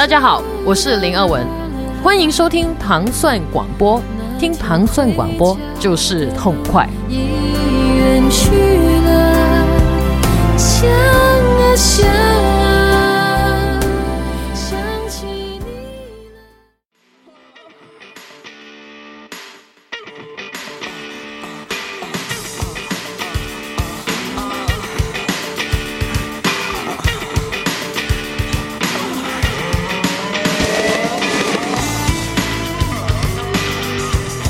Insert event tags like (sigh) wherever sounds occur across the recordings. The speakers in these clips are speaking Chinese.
大家好，我是林二文，欢迎收听糖蒜广播。听糖蒜广播就是痛快。已远去了，想啊想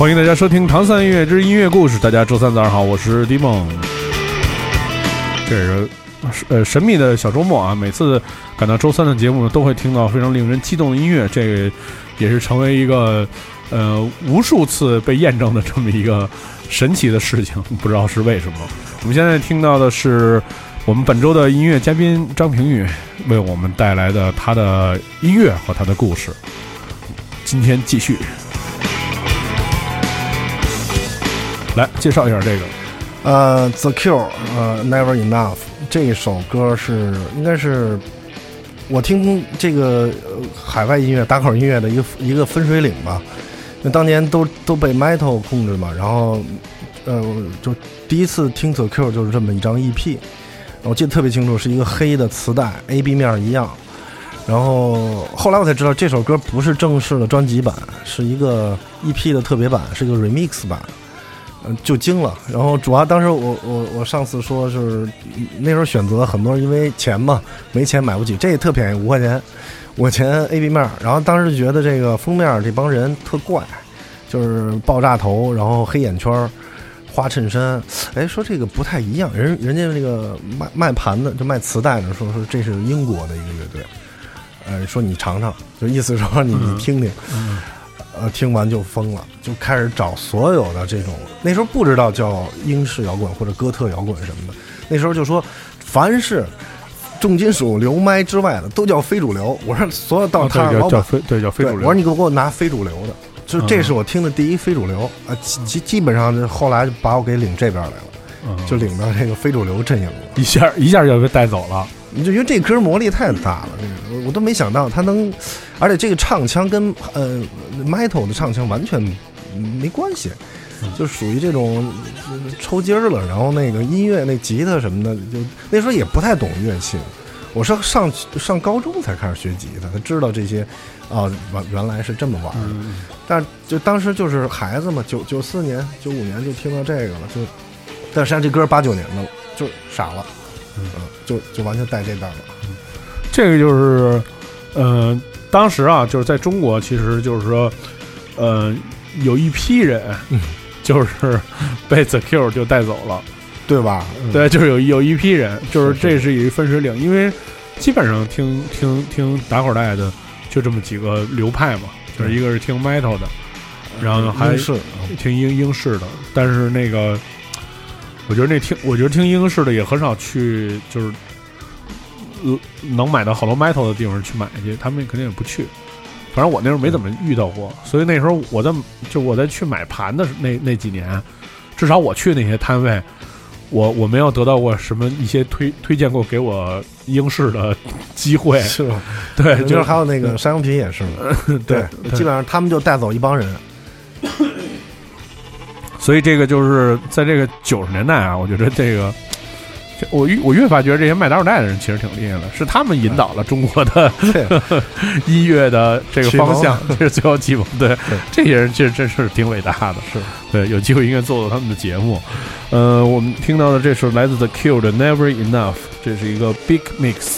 欢迎大家收听《唐三音乐之音乐故事》。大家周三早上好，我是迪梦。这是呃神秘的小周末啊！每次赶到周三的节目呢，都会听到非常令人激动的音乐，这个也是成为一个呃无数次被验证的这么一个神奇的事情，不知道是为什么。我们现在听到的是我们本周的音乐嘉宾张平宇为我们带来的他的音乐和他的故事。今天继续。来介绍一下这个，呃，The Cure，呃，Never Enough 这首歌是应该是我听这个、海外音乐、打口音乐的一个一个分水岭吧。那当年都都被 Metal 控制嘛，然后呃，就第一次听 The Cure 就是这么一张 EP，我记得特别清楚，是一个黑的磁带，A、B 面一样。然后后来我才知道这首歌不是正式的专辑版，是一个 EP 的特别版，是一个 Remix 版。嗯，就惊了。然后主要当时我我我上次说就是那时候选择很多人因为钱嘛，没钱买不起，这也特便宜，五块钱，五块钱 A B 面。然后当时觉得这个封面这帮人特怪，就是爆炸头，然后黑眼圈，花衬衫。哎，说这个不太一样，人人家那个卖卖盘的就卖磁带的说说这是英国的一个乐队，呃，说你尝尝，就意思说你你听听。呃，听完就疯了，就开始找所有的这种。那时候不知道叫英式摇滚或者哥特摇滚什么的，那时候就说，凡是重金属流麦之外的都叫非主流。(laughs) 我说所有到摊儿老板，对叫非主流。我说你给我给我拿非主流的，就这是我听的第一非主流啊。基基基本上后来就把我给领这边来了，就领到这个非主流阵营了，一下一下就被带走了。你就因为这歌魔力太大了，这个我都没想到他能，而且这个唱腔跟呃 metal 的唱腔完全没关系，就属于这种抽筋儿了。然后那个音乐那吉他什么的，就那时候也不太懂乐器，我是上上高中才开始学吉他，才知道这些啊，原原来是这么玩的。但就当时就是孩子嘛，九九四年、九五年就听到这个了，就但实际上这歌八九年的了，就傻了。嗯，就就完全带这边了。这个就是，呃，当时啊，就是在中国，其实就是说，呃，有一批人，就是被 The Cure 就带走了，对吧？嗯、对，就是有有一批人，就是这是一分水岭，因为基本上听听听打口袋的就这么几个流派嘛，就是一个是听 Metal 的，然后还是听英英式的，但是那个。我觉得那听，我觉得听英式的也很少去，就是，呃，能买到好多 metal 的地方去买去，他们肯定也不去。反正我那时候没怎么遇到过，所以那时候我在就我在去买盘的那那几年，至少我去那些摊位，我我没有得到过什么一些推推荐过给我英式的机会，是吧？对，就是还有那个山羊皮也是，(laughs) 对，基本上他们就带走一帮人。所以这个就是在这个九十年代啊，我觉得这个，我我越发觉得这些卖打口袋的人其实挺厉害的，是他们引导了中国的 (laughs) 音乐的这个方向，这是最后启蒙。对，这些人其实真是挺伟大的，是对，有机会应该做做他们的节目。呃，我们听到的这首来自 The Cure 的 Never Enough，这是一个 Big Mix。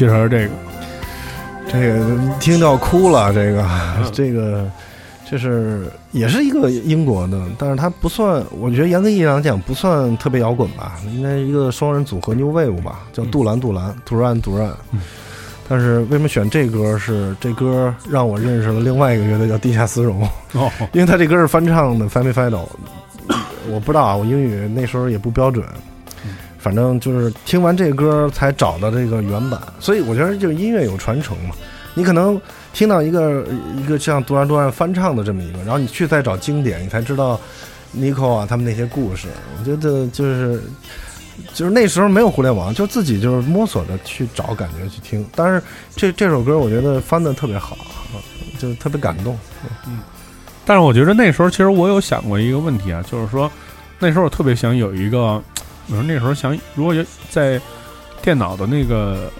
介绍一下这个，这个听到哭了，这个 (laughs) 这个这是也是一个英国的，但是它不算，我觉得严格意义上讲不算特别摇滚吧，应该一个双人组合 New Wave 吧，叫杜兰杜兰杜兰杜兰。但是为什么选这歌？是这歌让我认识了另外一个乐队叫地下丝绒，哦，(laughs) 因为他这歌是翻唱的《Family Fiddle》，我不知道啊，我英语那时候也不标准，反正就是听完这歌才找到这个原版，所以我觉得就是音乐有传承嘛。你可能听到一个一个像杜兰杜兰翻唱的这么一个，然后你去再找经典，你才知道 Nico 啊他们那些故事。我觉得就是就是那时候没有互联网，就自己就是摸索着去找感觉去听。但是这这首歌我觉得翻的特别好，就特别感动。嗯但是我觉得那时候其实我有想过一个问题啊，就是说那时候我特别想有一个，我说那时候想如果有在电脑的那个，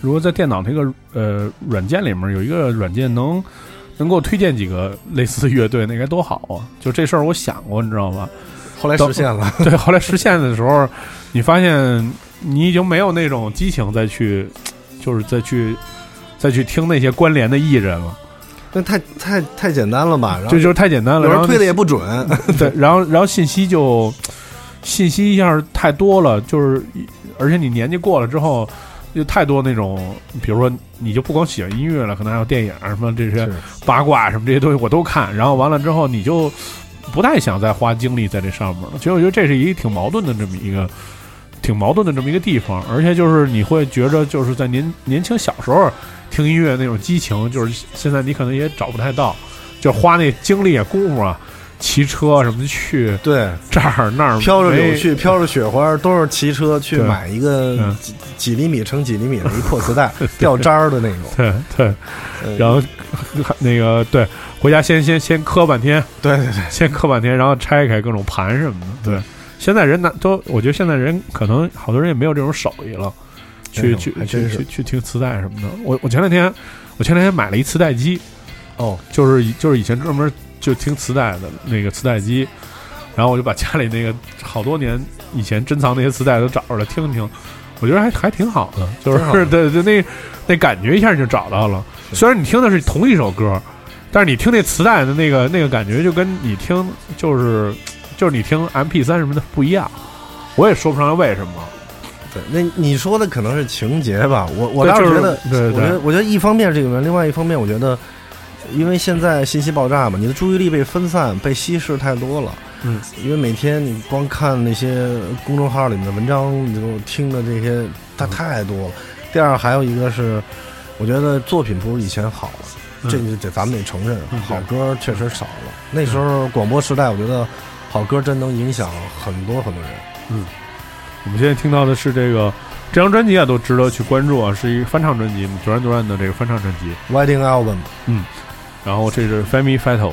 如果在电脑那个呃软件里面有一个软件能能给我推荐几个类似乐队，那该多好啊！就这事儿我想过，你知道吗？后来实现了，对，后来实现的时候，你发现你已经没有那种激情再去，就是再去再去听那些关联的艺人了，那太太太简单了吧？然后就就是太简单了，然后推的也不准，(laughs) 对，然后然后信息就信息一下太多了，就是而且你年纪过了之后，就太多那种，比如说你就不光喜欢音乐了，可能还有电影什么这些八卦什么这些东西我都看，然后完了之后你就不太想再花精力在这上面了。其实我觉得这是一个挺矛盾的这么一个。挺矛盾的这么一个地方，而且就是你会觉着，就是在年年轻小时候听音乐那种激情，就是现在你可能也找不太到，就花那精力啊、功夫啊，骑车什么去对，这儿那儿飘着没柳絮，飘着雪花，都是骑车去买一个嗯。几几厘米乘几厘米的一破磁带，(laughs) 掉渣儿的那种。对对，呃然后 (laughs) 那个对，回家先先先磕半天，对对对，先磕半天，然后拆开各种盘什么的。对，现在人拿都，我觉得现在人可能好多人也没有这种手艺了，去去去去听磁带什么的。我我前两天我前两天买了一磁带机，哦，就是就是以前专门就听磁带的那个磁带机，然后我就把家里那个好多年以前珍藏那些磁带都找出来听听，我觉得还还挺好的，就是 (laughs) 对对那那感觉一下就找到了。虽然你听的是同一首歌，但是你听那磁带的那个那个感觉就跟你听就是就是你听 M P 三什么的不一样，我也说不上来为什么。对，那你说的可能是情节吧？我我倒是觉得，对对我觉得我觉得一方面是这个原因，另外一方面我觉得，因为现在信息爆炸嘛，你的注意力被分散、被稀释太多了。嗯，因为每天你光看那些公众号里面的文章，你就听的这些，它嗯太多了。第二，还有一个是，我觉得作品不如以前好了，嗯这个得咱们得承认嗯，好歌确实少了。那时候广播时代，我觉得好歌真能影响很多很多人。嗯我们现在听到的是这个这张专辑啊，都值得去关注啊，是一个翻唱专辑，Duran Duran 的这个翻唱专辑。Wedding Album，然后这是 Family Fatal。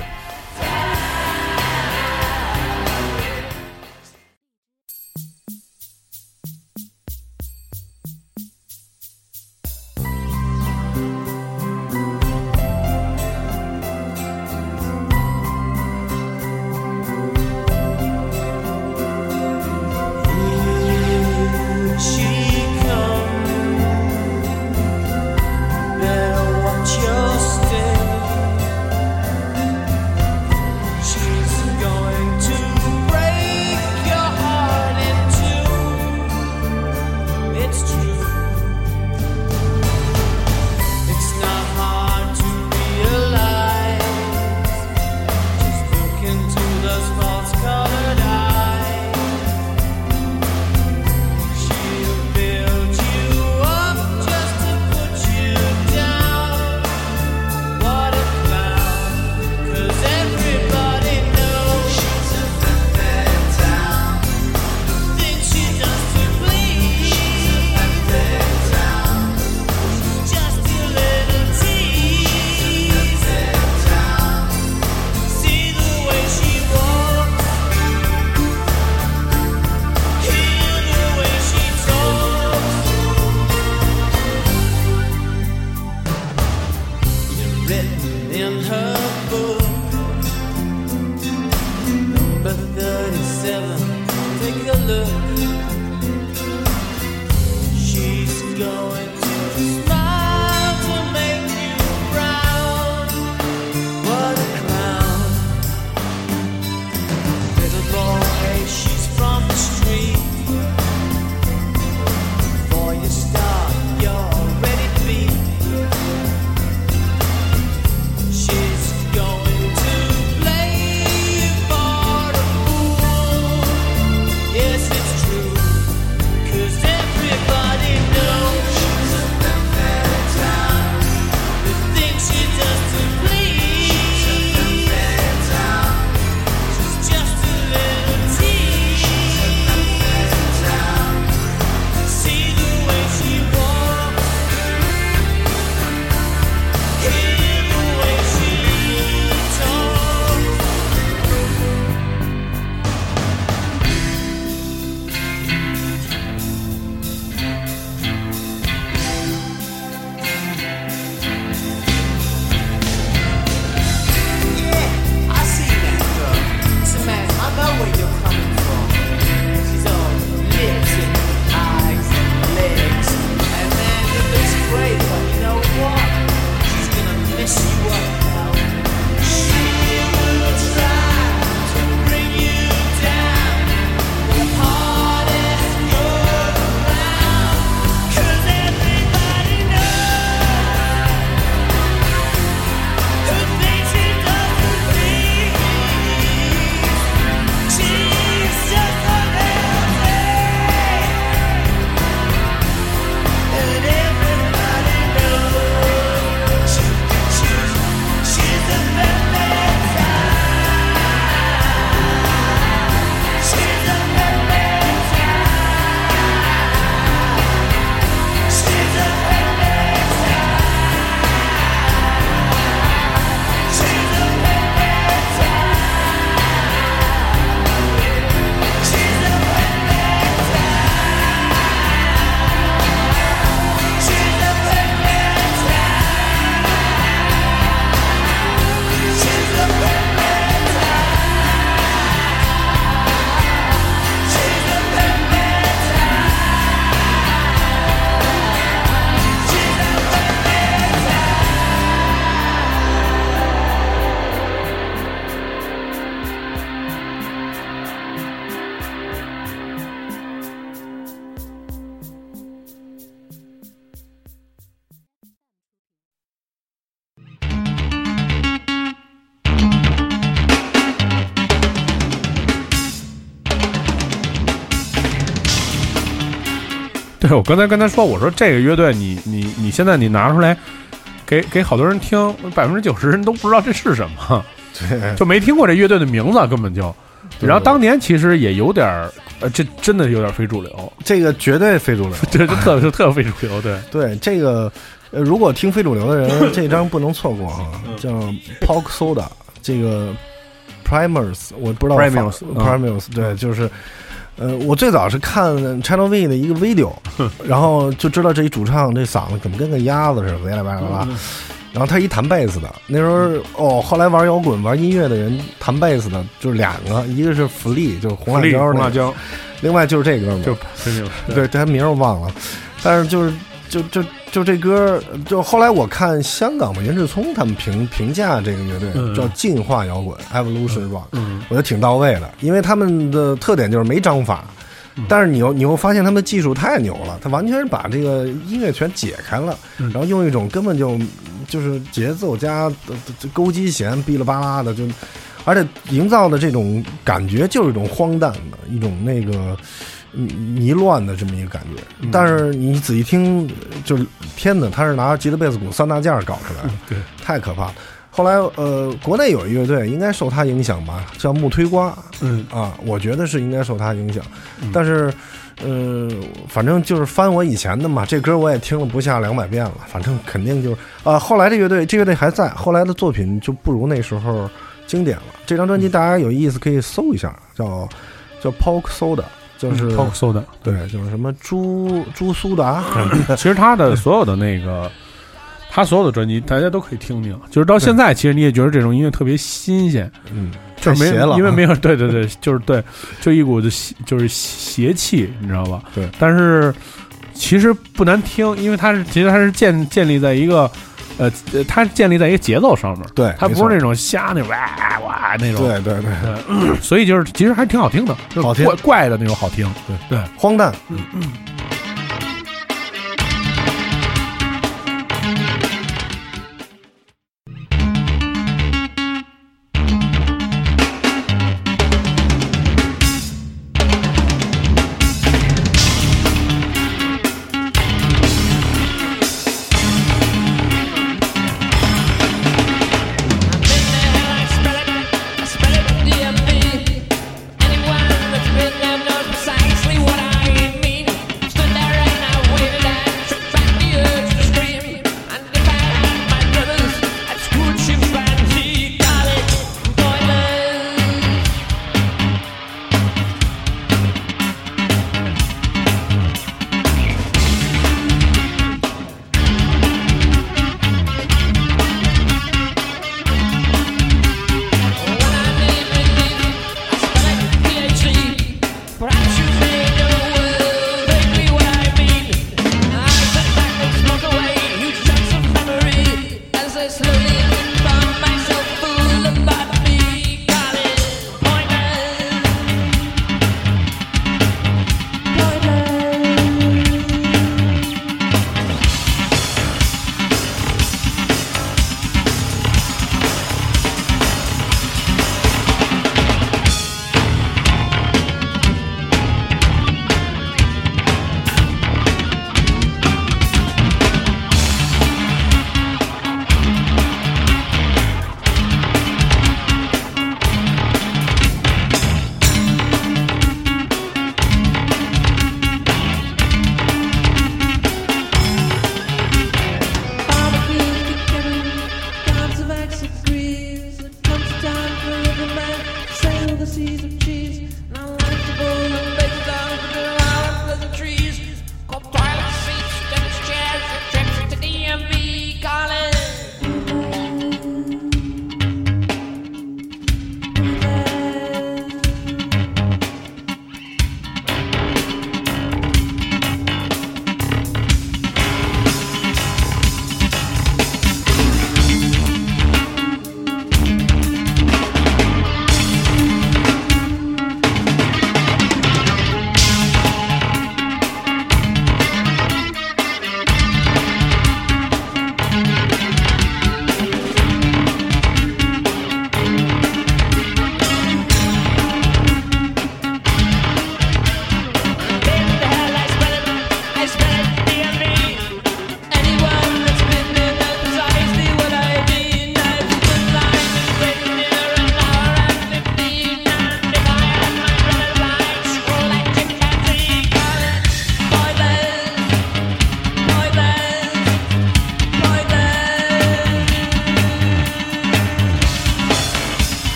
对我刚才跟他说，我说这个乐队你你你现在你拿出来给给好多人听，百分之九十人都不知道这是什么，(laughs) 对，就没听过这乐队的名字，根本就。然后当年其实也有点儿，呃，这真的有点非主流，这个绝对非主流。(laughs) 这就特就特非主流，对，(laughs) 对这个，呃，如果听非主流的人，这张不能错过哈，嗯叫 Pog Soda，这个 Primers，我不知道 Primus，嗯 Primers，对，就是。呃，我最早是看 Channel V 的一个 video，(laughs) 然后就知道这一主唱这嗓子怎么跟个鸭子似的，哇啦哇啦哇啦。然后他一弹贝斯的，那时候哦，后来玩摇滚、玩音乐的人弹贝斯的就是两个，一个是福利，就是红辣椒那个，红辣椒，另外就是这哥们儿，就对，他名儿我忘了，但是就是就就就这歌，就后来我看香港嘛袁志聪他们评评价这个乐队嗯。叫进化摇滚 （Evolution Rock），嗯。我觉得挺到位的，因为他们的特点就是没章法。嗯。但是你又你又发现他们的技术太牛了，他完全是把这个音乐全解开了，嗯。然后用一种根本就就是节奏加呃勾机弦哔哩吧啦的，就而且营造的这种感觉就是一种荒诞的一种那个迷迷乱的这么一个感觉。嗯但是你仔细听，就是天哪，他是拿吉他、贝斯、鼓三大件儿搞出来的，对，太可怕了。后来，呃，国内有一乐队应该受他影响吧，叫木推瓜嗯啊，我觉得是应该受他影响。嗯但是，呃，反正就是翻我以前的嘛，这歌我也听了不下两百遍了，反正肯定就是啊。后来这乐队，这乐队还在，后来的作品就不如那时候经典了。这张专辑大家有意思可以搜一下，叫叫 Polk Soda，就是、，Talk Soda，对，就是什么猪猪苏达什么的，其实他的所有的那个，他所有的专辑大家都可以听听，就是到现在，其实你也觉得这种音乐特别新鲜，嗯，就是没了啊，因为没有对对对，就是对，就一股子邪就是邪气，你知道吧？对，但是其实不难听，因为它是其实它是建建立在一个。呃，呃它建立在一个节奏上面，对它不是那种瞎那种哇哇那种，对对对，对，所以就是其实还挺好听的，就是好听怪怪的那种好听，对对，荒诞，嗯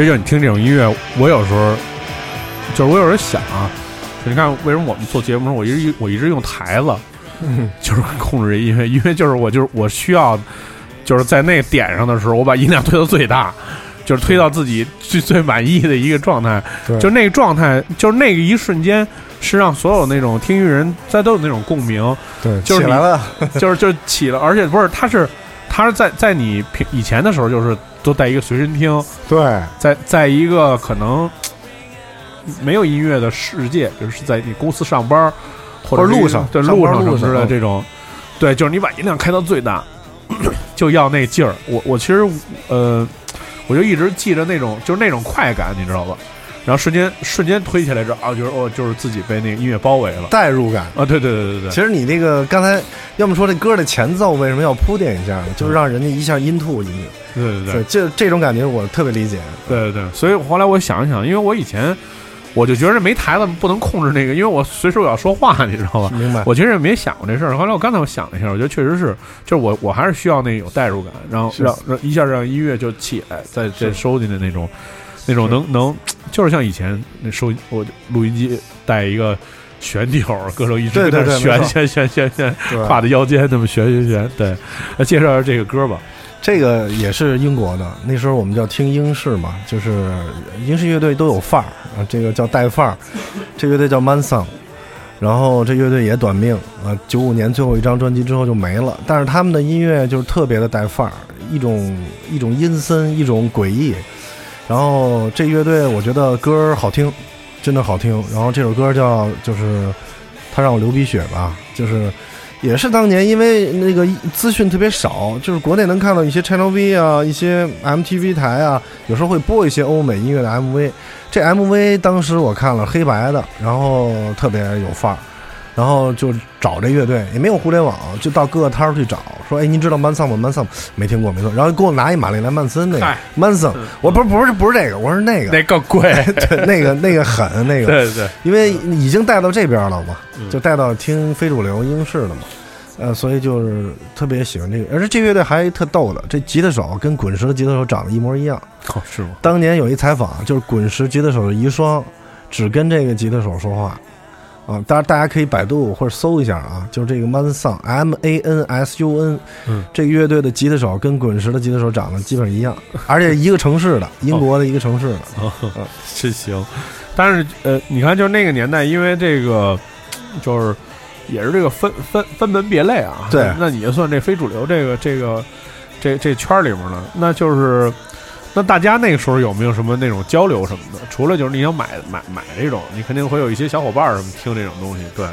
其实就你听这种音乐，我有时候就是我有时候想啊，就你看为什么我们做节目时候，我一直我一直用台子，(laughs) 就是控制这音乐，因为就是我就是我需要就是在那个点上的时候，我把音量推到最大，就是推到自己最最满意的一个状态，对。就那个状态，就是那个一瞬间。是让所有那种听音乐人在都有那种共鸣，对，就是你起来了，就是就起了，而且不是，他是他是在在你平以前的时候，就是都带一个随身听，对，在在一个可能没有音乐的世界，就是在你公司上班或者路上对路上什么的这种，对，就是你把音量开到最大，就要那劲儿。我我其实呃，我就一直记着那种就是那种快感，你知道吧？然后瞬间瞬间推起来之后啊，就是哦，就是自己被那个音乐包围了代入感。啊！对对对对对其实你那个刚才要么说这歌的前奏为什么要铺垫一下呢？就是让人家一下音吐进去。对对对对，这这种感觉我特别理解。对对对，所以后来我想一想，因为我以前我就觉得没台子不能控制那个，因为我随时我要说话，你知道吧？明白？我其实也没想过这事儿。后来我刚才我想了一下，我觉得确实是，就是我我还是需要那有代入感，然后让让一下让音乐就起来，再再收进的那种那种能能，就是像以前那收我录音机带一个旋钮，歌手一直旋旋旋旋旋，对挎在腰间那么旋旋旋。对，来介绍一下这个歌吧。这个也是英国的，那时候我们叫听英式嘛，就是英式乐队都有范儿啊，这个叫带范儿，这乐队叫 Mansong，然后这乐队也短命啊，九五年最后一张专辑之后就没了，但是他们的音乐就是特别的带范儿，一种一种阴森，一种诡异，然后这乐队我觉得歌好听，真的好听，然后这首歌叫就是他让我流鼻血吧，就是。也是当年因为那个资讯特别少，就是国内能看到一些 Channel V 啊，一些 MTV 台啊，有时候会播一些欧美音乐的 MV。这 MV 当时我看了黑白的，然后特别有范儿，然后就找这乐队，也没有互联网，就到各个摊儿去找，说哎，您知道 Manson 吗？Manson 没听过，没错。然后给我拿一玛丽莲曼森那个嗨 Manson，我不是不是不是这个，我是那个那更贵。(laughs) 对那个那个狠那个，(laughs) 对对对，因为已经带到这边了嘛，嗯就带到听非主流英式了嘛，呃，所以就是特别喜欢这个。而且这乐队还特逗的，这吉他手跟滚石的吉他手长得一模一样。哦，是吗？当年有一采访，就是滚石吉他手的遗孀，只跟这个吉他手说话。啊，当然大家可以百度或者搜一下啊，就是这个 Manson M A N S U N，嗯，这个乐队的吉他手跟滚石的吉他手长得基本上一样，而且一个城市的，英国的一个城市的。哦，(laughs) 真行。但是呃，你看，就是那个年代，因为这个就是也是这个分分分门别类啊。对那你就算这非主流这个这个这这圈儿里面呢，那就是那大家那个时候有没有什么那种交流什么的？除了就是你想买买买这种，你肯定会有一些小伙伴儿什么听这种东西。对，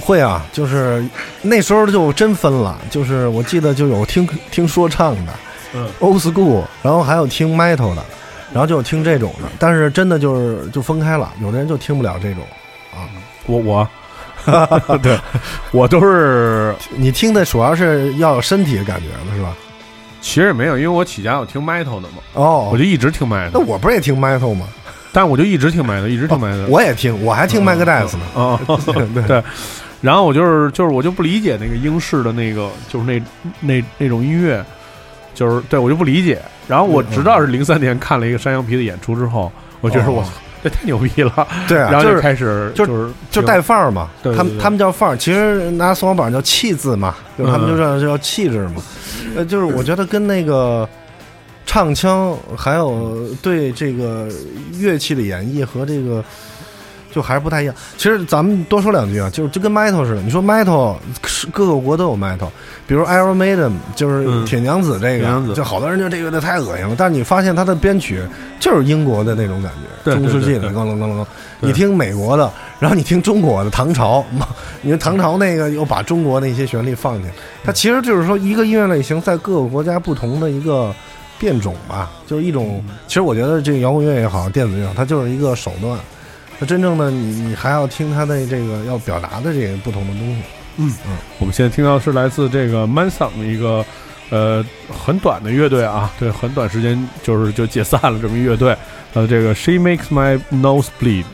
会啊，就是那时候就真分了，就是我记得就有听听说唱的嗯，old school，然后还有听 metal 的，然后就有听这种的，但是真的就是就分开了，有的人就听不了这种啊。我我 (laughs) 对我都是你听的主要是要有身体的感觉的是吧？其实也没有，因为我起家我听 metal 的嘛，哦我就，一直听 metal。那我不是也听 metal 吗？但我就一直听 metal，一直听 metal。我也听，我还听 Megadeth 呢。啊，(laughs) 对对，然后我就是就是我就不理解那个英式的那个就是那那那种音乐，就是对我就不理解。然后我直到是零三年看了一个山羊皮的演出之后，我觉得哦我操这 (laughs) 太牛逼了，(laughs) 对啊，然后就是开始就就是就带范儿嘛，对对对他们他们叫范儿，其实拿宋小宝叫气字嘛，就是他们嗯就叫叫气质嘛。呃，就是我觉得跟那个唱腔还有对这个乐器的演绎和这个就还是不太一样。其实咱们多说两句啊，就是就跟 metal 似的，你说 metal 是各个国都有 metal，比如 Iron Maiden 就是嗯铁娘子这个，铁娘子就好多人就这个太恶心了，但是你发现它的编曲就是英国的那种感觉，中世纪的咣啷咣啷咣。对你听美国的，然后你听中国的唐朝，妈你说唐朝那个又把中国的一些旋律放进去，它其实就是说一个音乐类型在各个国家不同的一个变种吧，就是一种。其实我觉得这个摇滚乐也好，电子乐也好，它就是一个手段。那真正的你，你还要听他的这个要表达的这个不同的东西。嗯嗯我们现在听到是来自这个 Manson 的一个呃很短的乐队啊，对，很短时间就是就解散了这么一乐队，呃，这个 She Makes My Nose Bleed。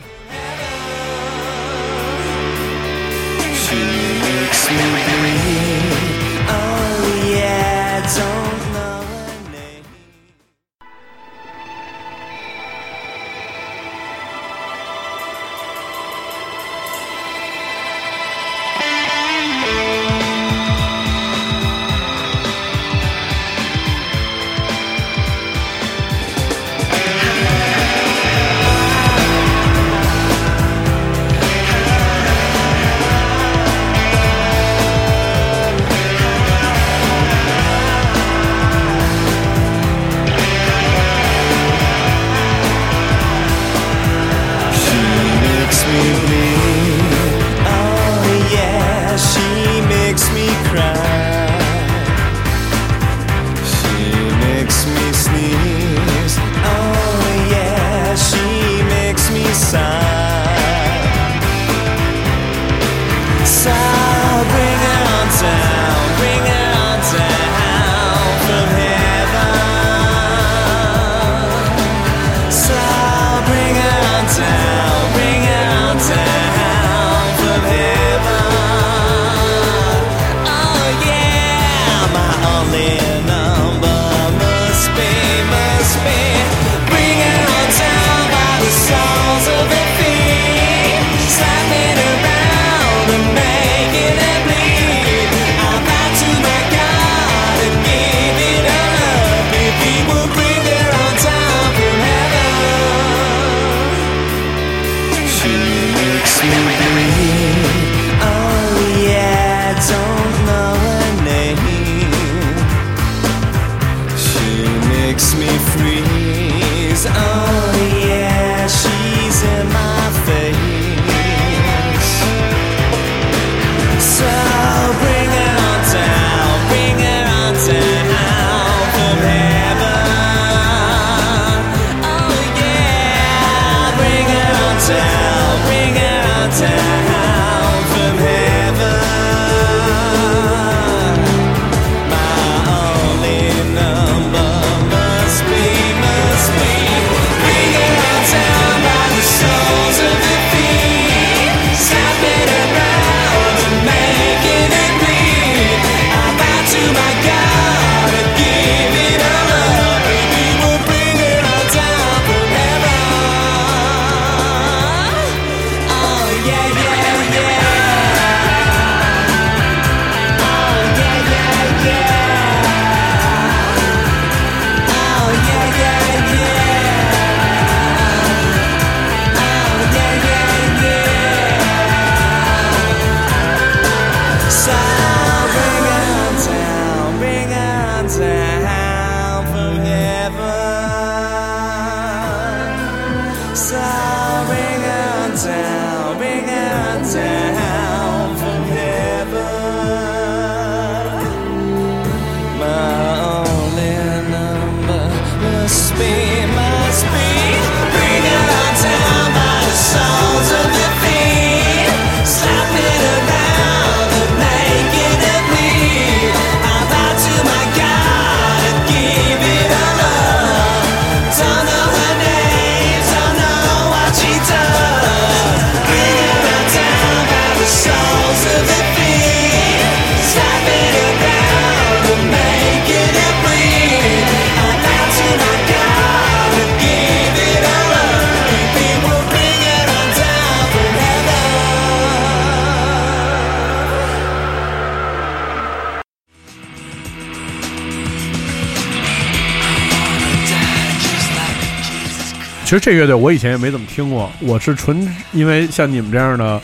实这乐队我以前也没怎么听过，我是纯因为像你们这样的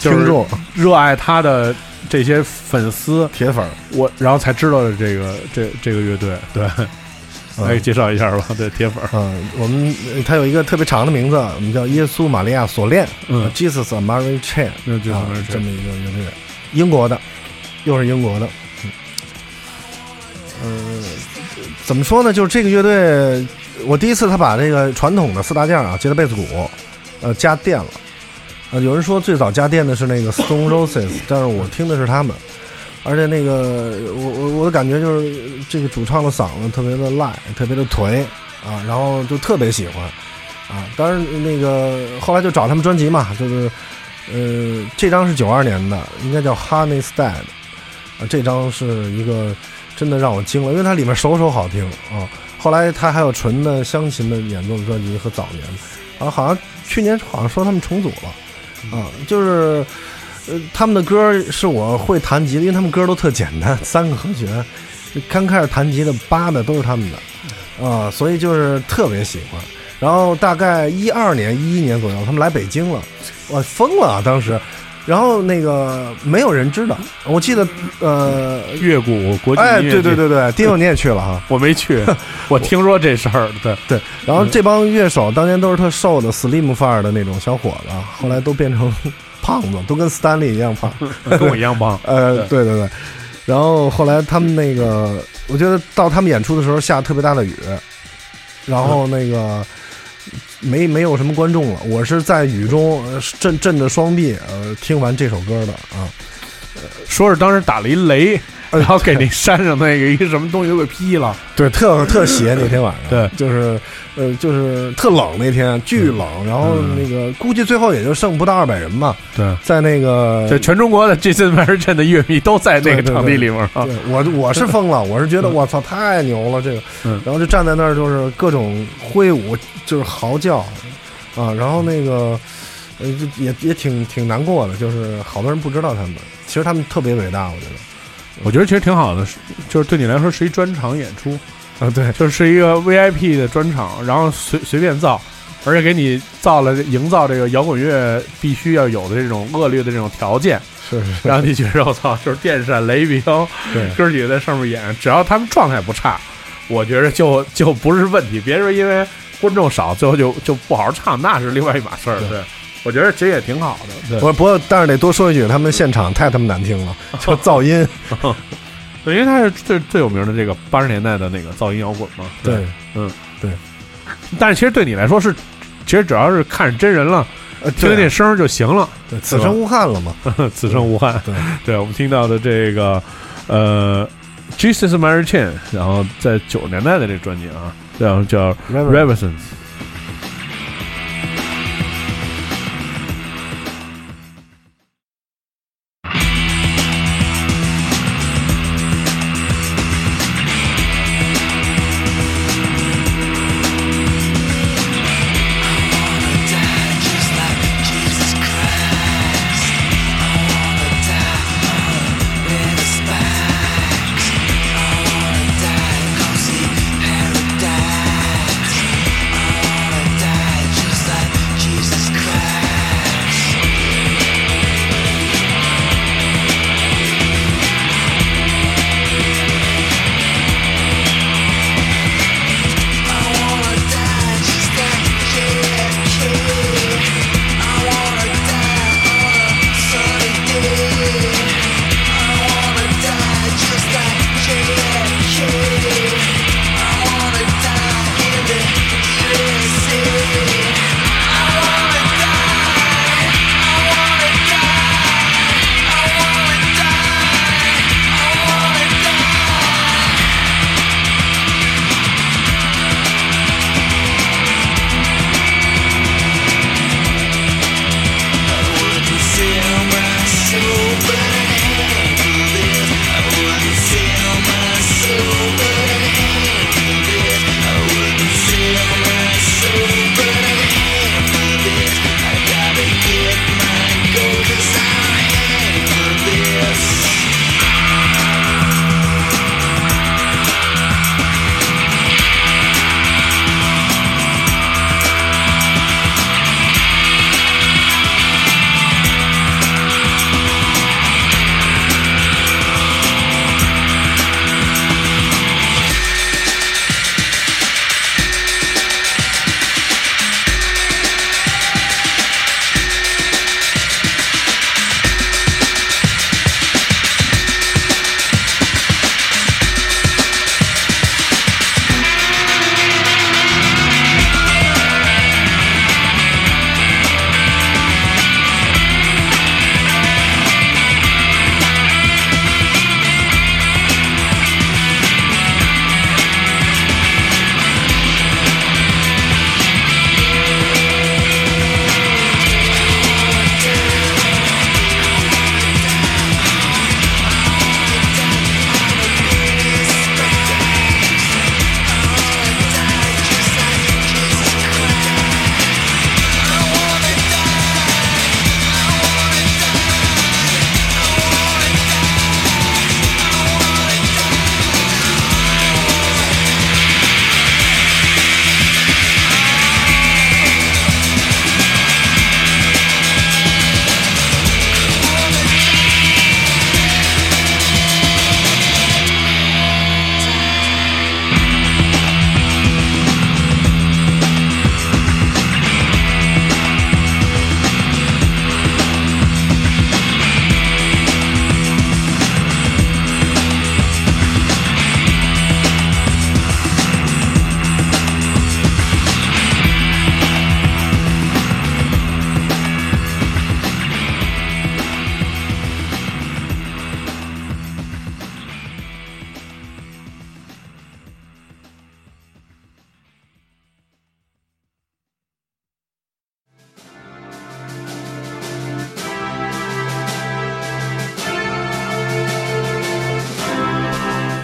听众热爱他的这些粉丝，铁粉儿，我然后才知道的这个这这个乐队。对，嗯来介绍一下吧。对，铁粉儿，嗯，我们呃它有一个特别长的名字，我们叫耶稣玛利亚锁链，嗯，Jesus Mary Chain，那就是啊这么一个乐队，英国的，又是英国的，嗯，呃，怎么说呢？就是这个乐队，我第一次他把这个传统的四大件啊，吉他、贝斯、鼓，呃，加电了。呃，有人说最早加电的是那个 Stone Roses，但是我听的是他们，而且那个我我我的感觉就是这个主唱的嗓子特别的赖，特别的颓啊，然后就特别喜欢啊。当然那个后来就找他们专辑嘛，就是呃这张是九二年的，应该叫 Honey Stead 啊，这张是一个真的让我惊了，因为它里面首首好听啊。后来他还有纯的湘琴的演奏的专辑和早年。的，啊，好像去年好像说他们重组了，啊，就是呃他们的歌是我会弹吉的，因为他们歌都特简单，(laughs) 三个和弦，刚开始弹吉的八的都是他们的，啊，所以就是特别喜欢。然后大概一二年、一一年左右，他们来北京了，我疯了！当时，然后那个没有人知道，我记得呃，乐谷国际哎，对对对对，丁勇你也去了哈，(laughs) 我没去，(laughs) 我听说这事儿。对，对，然后这帮乐手当年都是特瘦的 slim 范儿的那种小伙子，后来都变成 (laughs) 胖子，都跟斯丹利一样胖。跟我一样胖。呃，对对对，然后后来他们那个，我觉得到他们演出的时候下特别大的雨，然后那个没没有什么观众了，我是在雨中震震着双臂呃听完这首歌的啊，说是当时打了一雷，然后给那山上那个一个什么东西都给劈了。(laughs) 对，特特邪那天晚上，对就是呃就是特冷那天，巨冷，然后那个估计最后也就剩不到二百人吧，对，在那个在全中国的 Jason m r i n 的乐迷都在那个场地里面我我是疯了，我是觉得我操太牛了这个，嗯然后就站在那儿就是各种挥舞，就是嚎叫啊，然后那个呃就也也挺挺难过的，就是好多人不知道他们，其实他们特别伟大，我觉得我觉得其实挺好的，就是对你来说是一专场演出，啊对就是一个 VIP 的专场，然后随随便造，而且给你造了营造这个摇滚乐必须要有的这种恶劣的这种条件，是是是，让你觉得我操，就是电闪雷鸣，对哥几个在上面演，只要他们状态不差，我觉得就就不是问题。别说因为观众少，最后就就不好好唱，那是另外一码事儿。对，我觉得其实也挺好的。对，我不过但是得多说一句，他们现场太他妈难听了，(laughs) 就噪音。(laughs) 对，因为他是最最有名的这个八十年代的那个噪音摇滚嘛。对，嗯，对。但是其实对你来说是，其实只要是看着真人了，呃，听听这声就行了，对此生无憾了嘛。(laughs) 此生无憾。对，对，我们听到的这个呃，Jesus Mary Chain，然后在九十年代的这专辑啊，然后叫 Reverence。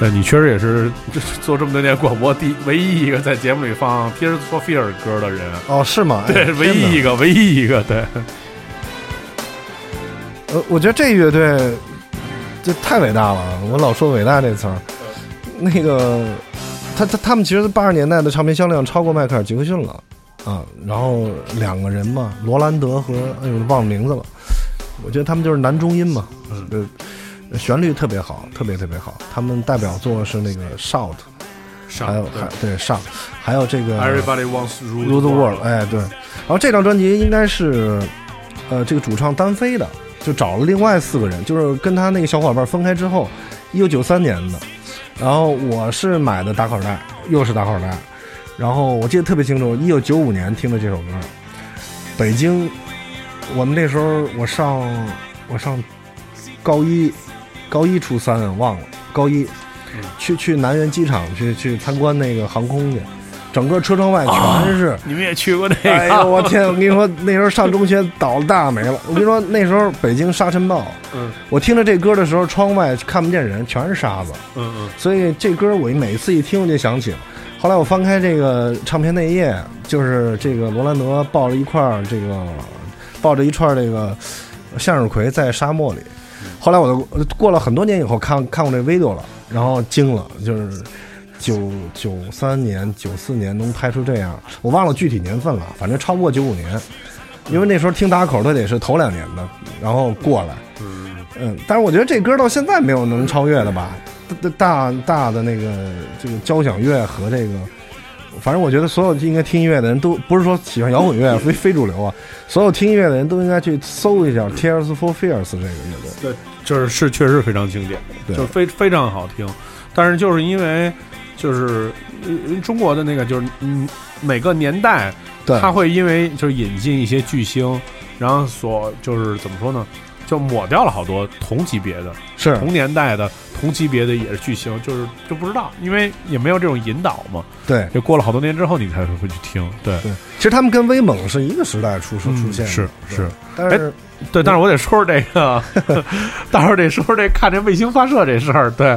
那你确实也是 (laughs) 做这么多年广播第唯一一个在节目里放 Tears for Fears 歌的人，哦，是吗？哎对，唯一一。个，唯一一个，对，呃，我觉得这乐队这太伟大了，我老说伟大这词儿。那个，他他他们其实八十年代的唱片销量超过迈克尔·杰克逊了啊。然后两个人嘛，罗兰德和哎呦忘了名字了，我觉得他们就是男中音嘛，呃，旋律特别好，特别特别好。他们代表作是那个《Shout》，还有还对上，还有这个 Everybody wants Rule the World，哎对。然后这张专辑应该是呃这个主唱单飞的，就找了另外四个人，就是跟他那个小伙伴分开之后，一九九三年的。然后我是买的打口袋，又是打口袋。然后我记得特别清楚，一九九五年听的这首歌，北京，我们那时候我上我上高一，高一初三忘了，高一去去南苑机场去去参观那个航空去，整个车窗外全是。你们也去过那个？哎呦我天！我跟你说，那时候上中学倒了大霉了。我跟你说，那时候北京沙尘暴，嗯我听着这歌的时候，窗外看不见人，全是沙子。嗯嗯所以这歌我每次一听我就想起了。后来我翻开这个唱片内页，就是这个罗兰德抱着一块儿这个抱着一串这个向日葵在沙漠里。后来我都过了很多年以后看看过这 video 了，然后惊了，就是九九三年、九四年能拍出这样，我忘了具体年份了，反正超不过九五年，因为那时候听打口都得是头两年的，然后过来。嗯，嗯，但是我觉得这歌到现在没有能超越的吧，大大大的那个这个交响乐和这个，反正我觉得所有应该听音乐的人都不是说喜欢摇滚乐非非主流啊，所有听音乐的人都应该去搜一下 Tears for Fears 这个乐队。对就是是确实非常经典，对就非非常好听。但是就是因为就是呃中国的那个就是嗯每个年代，对，它会因为就是引进一些巨星，然后所就是怎么说呢，就抹掉了好多同级别的、是同年代的、同级别的也是巨星，就是就不知道，因为也没有这种引导嘛。对就过了好多年之后，你才会去听。对对，其实他们跟威猛是一个时代出出嗯出现的，是是，但是对，但是我得说说这个，到时候得说说这看这卫星发射这事儿。对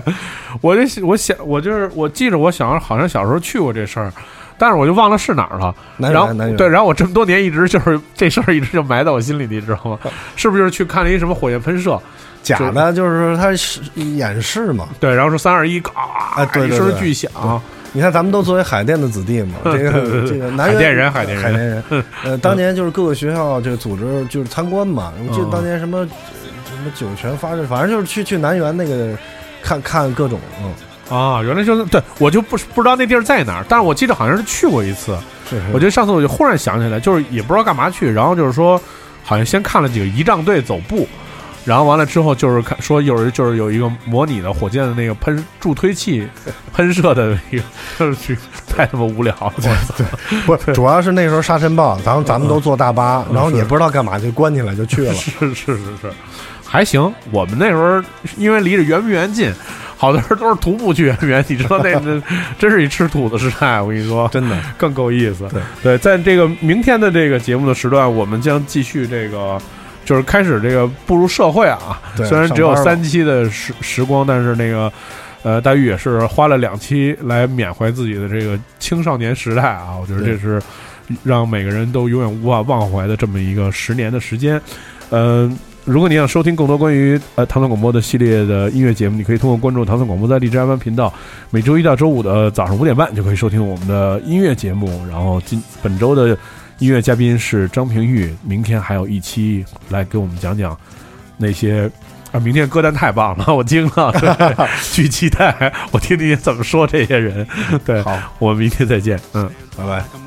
我这我想我就是我记着我小好像小时候去过这事儿，但是我就忘了是哪儿了。南然后园对，然后我这么多年一直就是这事儿一直就埋在我心里，你知道吗？(laughs) 是不是就是去看了一什么火焰喷射？假的就是他是演示嘛。对，然后说三二一，咔，一声对巨响，你看，咱们都作为海淀的子弟嘛，这个 (laughs) 这个南园海淀人海淀人海淀人，呃，当年就是各个学校这个组织就是参观嘛，我记得嗯当年什么什么酒泉发射，反正就是去去南园那个看看各种，嗯，啊，原来就是对我就不不知道那地儿在哪儿，但是我记得好像是去过一次。是是我觉得上次我就忽然想起来，就是也不知道干嘛去，然后就是说，好像先看了几个仪仗队走步，然后完了之后就是看说有人就是有一个模拟的火箭的那个喷助推器喷射的一个，(laughs) 就是去太他妈无聊了，不是，主要是那时候沙尘暴，咱们咱们都坐大巴，然后也不知道干嘛就关起来就去了，(laughs) 是是是是，还行。我们那时候因为离着圆明园近，好多人都是徒步去圆明园，你知道那 (laughs) 那真是一吃土的时代，我跟你说，真的，更够意思。对对，在这个明天的这个节目的时段，我们将继续这个。就是开始这个步入社会啊，虽然只有三期的时时光，但是那个呃，大玉也是花了两期来缅怀自己的这个青少年时代啊，我觉得这是让每个人都永远无法忘怀的这么一个十年的时间。嗯、如果你想收听更多关于呃唐宋广播的系列的音乐节目，你可以通过关注唐宋广播在荔枝 FM 频道，每周一到周五的早上五点半就可以收听我们的音乐节目。然后今本周的音乐嘉宾是张平玉，明天还有一期来给我们讲讲那些。啊，明天歌单太棒了，我惊了，(laughs) 对巨期待，我听听怎么说这些人。对，好，我们明天再见，嗯。拜拜。